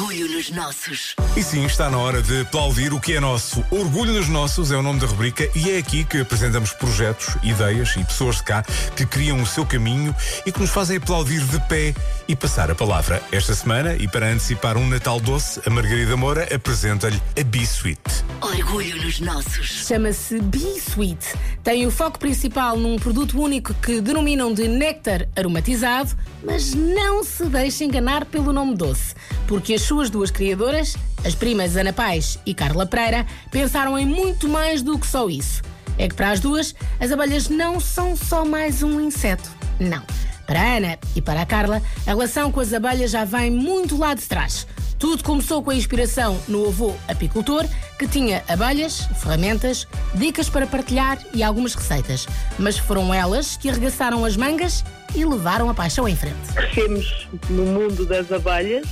Orgulho nos nossos. E sim, está na hora de aplaudir o que é nosso. Orgulho nos Nossos é o nome da rubrica e é aqui que apresentamos projetos, ideias e pessoas de cá que criam o seu caminho e que nos fazem aplaudir de pé e passar a palavra. Esta semana, e para antecipar um Natal doce, a Margarida Moura apresenta-lhe a B-Suite. Orgulho nos nossos. Chama-se B-Sweet. Tem o foco principal num produto único que denominam de néctar aromatizado, mas não se deixe enganar pelo nome doce, porque as suas duas criadoras, as primas Ana Paz e Carla Pereira, pensaram em muito mais do que só isso. É que para as duas, as abelhas não são só mais um inseto. Não. Para a Ana e para a Carla, a relação com as abelhas já vem muito lá de trás. Tudo começou com a inspiração no avô apicultor, que tinha abelhas, ferramentas, dicas para partilhar e algumas receitas. Mas foram elas que arregaçaram as mangas e levaram a paixão em frente. crescemos no mundo das abelhas,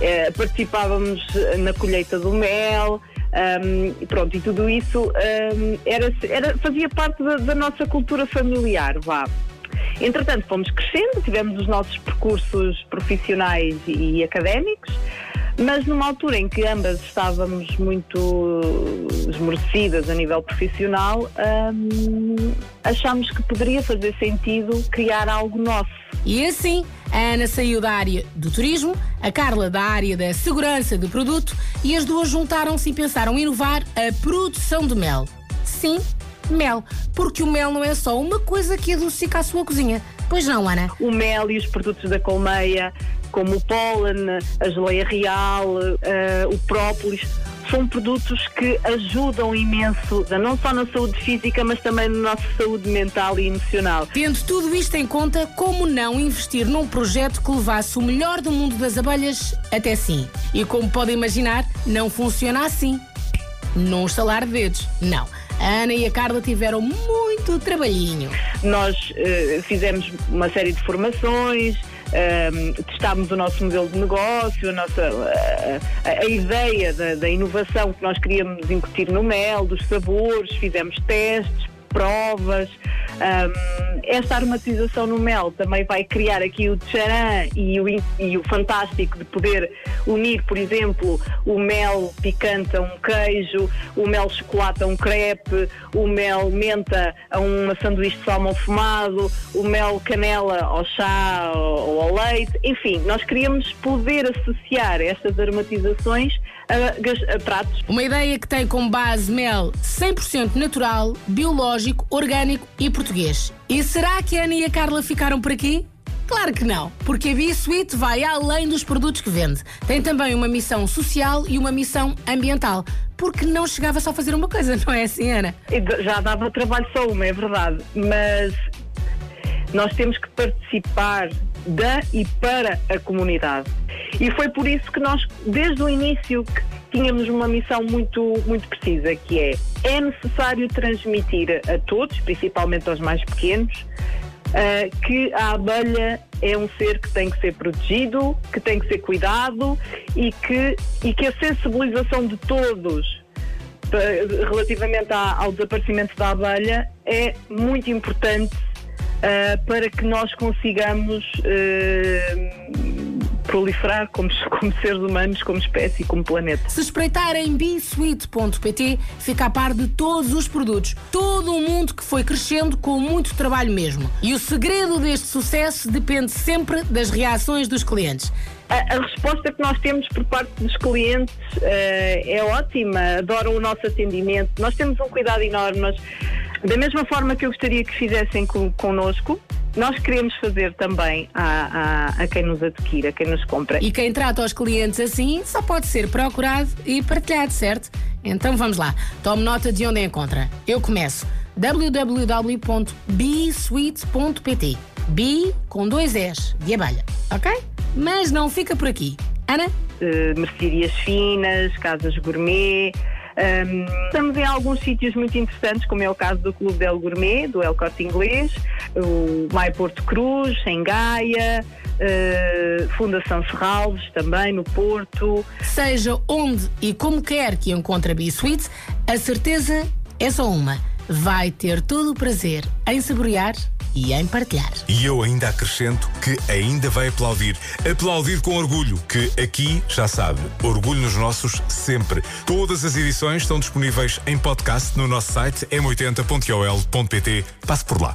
eh, participávamos na colheita do mel. e pronto, e tudo isso ahm, era, era- fazia parte da, da nossa cultura familiar, vá. Entretanto, fomos crescendo, tivemos os nossos percursos profissionais e académicos, mas numa altura em que ambas estávamos muito esmorecidas a nível profissional, achámos que poderia fazer sentido criar algo nosso. E assim, a Ana saiu da área do turismo, a Carla da área da segurança do produto e as duas juntaram-se e pensaram em inovar a produção de mel. Sim, mel, porque o mel não é só uma coisa que adocica a sua cozinha. Pois não, Ana? o mel e os produtos da colmeia, como o pólen, a geleia real, eh, o própolis, são produtos que ajudam imenso, não só na saúde física, mas também na nossa saúde mental e emocional. Tendo tudo isto em conta, como não investir num projeto que levasse o melhor do mundo das abelhas até sim? E como podem imaginar, não funciona assim. Num estalar de dedos. Não. A Ana e a Carla tiveram muito trabalhinho. Nós eh, fizemos uma série de formações, ehm, testámos o nosso modelo de negócio, a, nossa, a, a ideia da, da inovação que nós queríamos incutir no mel, dos sabores, fizemos testes, provas. Ehm, esta aromatização no mel também vai criar aqui o tcharam e o, e o fantástico de poder unir, por exemplo, o mel picante a um queijo, o mel chocolate a um crepe, o mel menta a uma sanduíche de salmão fumado, o mel canela ao chá ou ao leite. Enfim, nós queríamos poder associar estas aromatizações a, a pratos Uma ideia que tem como base mel 100% natural, biológico, orgânico e português. E será que a Ana e a Carla ficaram por aqui? Claro que não, porque a B-Suite vai além dos produtos que vende. Tem também uma missão social e uma missão ambiental. Porque não chegava só a fazer uma coisa, não é assim, Ana? Já dava trabalho só uma, é verdade. Mas nós temos que participar da e para a comunidade. E foi por isso que nós, desde o início, tínhamos uma missão muito, muito precisa, que é é necessário transmitir a todos, principalmente aos mais pequenos, ah, que a abelha é um ser que tem que ser protegido, que tem que ser cuidado e que, e que a sensibilização de todos relativamente à- ao desaparecimento da abelha é muito importante ah, para que nós consigamos ah, proliferar como, como seres humanos, como espécie, como planeta. Se espreitarem bsuite.pt, fica a par de todos os produtos. Todo um mundo que foi crescendo com muito trabalho mesmo. E o segredo deste sucesso depende sempre das reações dos clientes. A, a resposta que nós temos por parte dos clientes eh, é ótima, adoram o nosso atendimento. Nós temos um cuidado enorme. Nós, da mesma forma que eu gostaria que fizessem com, connosco, nós queremos fazer também a, a, a quem nos adquire, a quem nos compra. E quem trata os clientes assim só pode ser procurado e partilhado, certo? Então vamos lá. Tome nota de onde encontra. Eu começo. www.bsuite.pt B com dois S de abelha, ok? Mas não fica por aqui. Ana? eh, mercearias finas, casas gourmet. Ahm, estamos em alguns sítios muito interessantes, como é o caso do Clube Del Gourmet, do El Corte Inglês, o Mai Porto Cruz, em Gaia, eh, Fundação Serralves, também no Porto. Seja onde e como quer que encontre a B-Suite, a certeza é só uma. Vai ter todo o prazer em saborear e em partilhar. E eu ainda acrescento que ainda vai aplaudir. Aplaudir com orgulho, que aqui, já sabe, orgulho nos nossos sempre. Todas as edições estão disponíveis em podcast no nosso site m80.ol.pt. Passe por lá.